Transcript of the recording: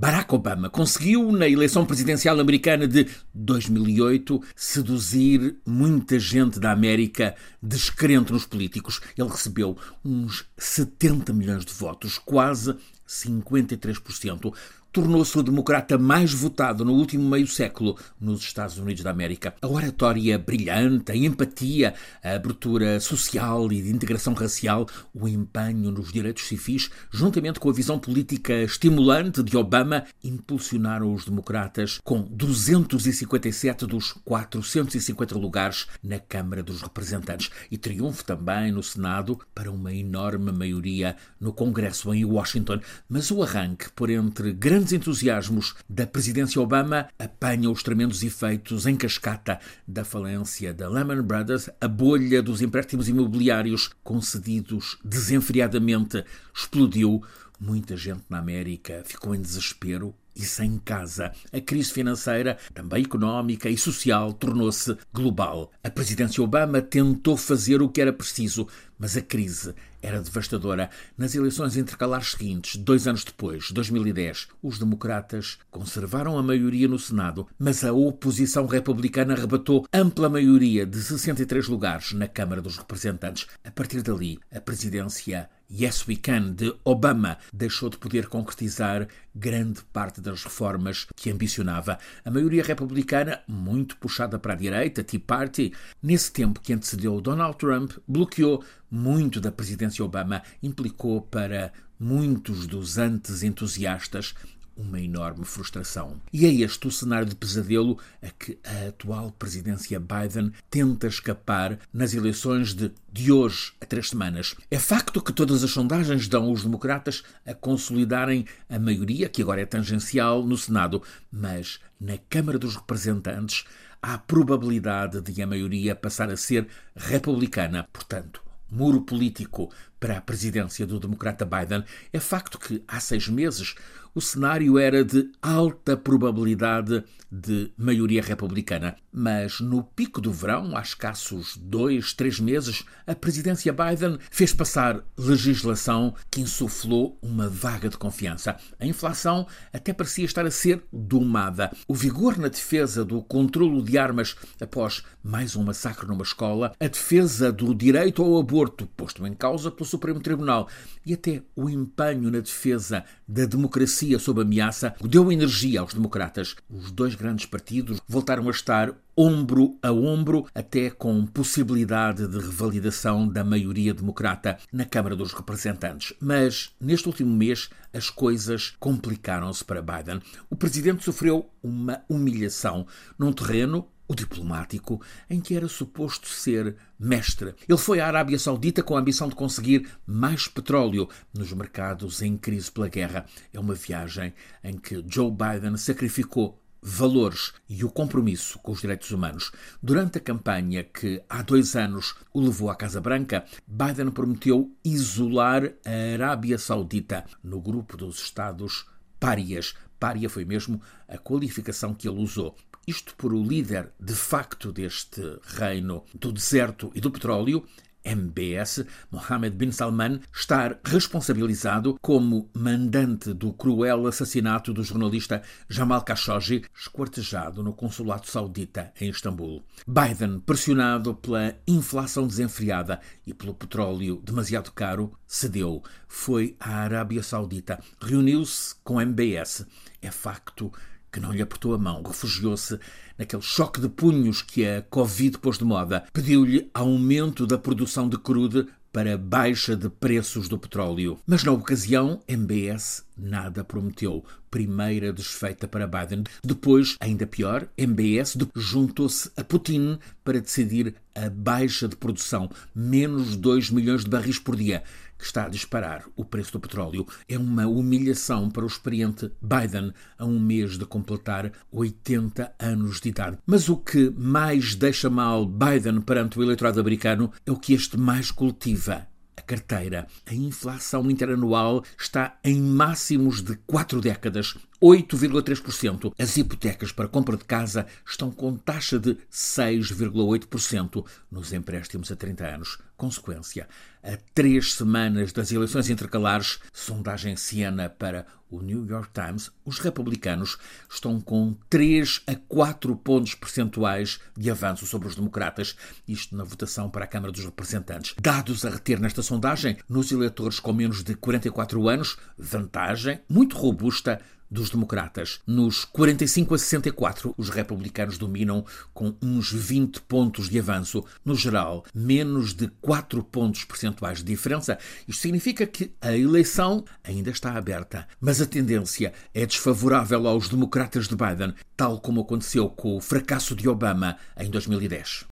Barack Obama conseguiu, na eleição presidencial americana de 2008, seduzir muita gente da América descrente nos políticos. Ele recebeu uns 70 milhões de votos, quase 53% tornou-se o democrata mais votado no último meio século nos Estados Unidos da América. A oratória brilhante, a empatia, a abertura social e de integração racial, o empenho nos direitos civis, juntamente com a visão política estimulante de Obama, impulsionaram os democratas com 257 dos 450 lugares na Câmara dos Representantes e triunfo também no Senado para uma enorme maioria no Congresso em Washington. Mas o arranque por entre grandes grandes entusiasmos da presidência Obama apanham os tremendos efeitos em cascata da falência da Lehman Brothers, a bolha dos empréstimos imobiliários concedidos desenfreadamente explodiu. Muita gente na América ficou em desespero e sem casa. A crise financeira, também económica e social, tornou-se global. A presidência Obama tentou fazer o que era preciso, mas a crise era devastadora. Nas eleições intercalares seguintes, dois anos depois, 2010, os democratas conservaram a maioria no Senado, mas a oposição republicana arrebatou ampla maioria de 63 lugares na Câmara dos Representantes. A partir dali, a presidência Yes We Can de Obama deixou de poder concretizar grande parte das reformas que ambicionava. A maioria republicana, muito puxada para a direita, Tea Party, nesse tempo que antecedeu Donald Trump, bloqueou muito da presidência Obama, implicou para muitos dos antes entusiastas uma enorme frustração. E é este o cenário de pesadelo a que a atual presidência Biden tenta escapar nas eleições de, de hoje a três semanas. É facto que todas as sondagens dão os democratas a consolidarem a maioria, que agora é tangencial, no Senado, mas na Câmara dos Representantes há probabilidade de a maioria passar a ser republicana. Portanto, muro político para a presidência do democrata Biden, é facto que há seis meses o cenário era de alta probabilidade de maioria republicana. Mas no pico do verão, há escassos dois, três meses, a presidência Biden fez passar legislação que insuflou uma vaga de confiança. A inflação até parecia estar a ser domada. O vigor na defesa do controlo de armas após mais um massacre numa escola, a defesa do direito ao aborto posto em causa pelo Supremo Tribunal e até o empenho na defesa da democracia sob ameaça deu energia aos democratas. Os dois grandes partidos voltaram a estar ombro a ombro, até com possibilidade de revalidação da maioria democrata na Câmara dos Representantes. Mas neste último mês as coisas complicaram-se para Biden. O presidente sofreu uma humilhação num terreno o diplomático, em que era suposto ser mestre. Ele foi à Arábia Saudita com a ambição de conseguir mais petróleo nos mercados em crise pela guerra. É uma viagem em que Joe Biden sacrificou valores e o compromisso com os direitos humanos. Durante a campanha que há dois anos o levou à Casa Branca, Biden prometeu isolar a Arábia Saudita no grupo dos Estados párias. Pária foi mesmo a qualificação que ele usou. Isto por o líder de facto deste reino do deserto e do petróleo, MBS, Mohammed bin Salman, estar responsabilizado como mandante do cruel assassinato do jornalista Jamal Khashoggi, esquartejado no consulado saudita em Istambul. Biden, pressionado pela inflação desenfreada e pelo petróleo demasiado caro, cedeu. Foi à Arábia Saudita, reuniu-se com MBS. É facto que não lhe apertou a mão, refugiou-se naquele choque de punhos que a Covid pôs de moda. Pediu-lhe aumento da produção de crude para baixa de preços do petróleo. Mas na ocasião, MBS nada prometeu. Primeira desfeita para Biden. Depois, ainda pior, MBS juntou-se a Putin para decidir a baixa de produção, menos 2 milhões de barris por dia que está a disparar o preço do petróleo. É uma humilhação para o experiente Biden a um mês de completar 80 anos de idade. Mas o que mais deixa mal Biden perante o eleitorado americano é o que este mais cultiva carteira. A inflação interanual está em máximos de quatro décadas. 8,3%. As hipotecas para compra de casa estão com taxa de 6,8% nos empréstimos a 30 anos. Consequência. A três semanas das eleições intercalares, sondagem Siena para o New York Times, os republicanos estão com 3 a 4 pontos percentuais de avanço sobre os democratas, isto na votação para a Câmara dos Representantes. Dados a reter nesta sondagem, nos eleitores com menos de 44 anos, vantagem muito robusta dos democratas. Nos 45 a 64, os republicanos dominam com uns 20 pontos de avanço. No geral, menos de 4 pontos percentuais de diferença. Isto significa que a eleição ainda está aberta, mas a tendência é desfavorável aos democratas de Biden, tal como aconteceu com o fracasso de Obama em 2010.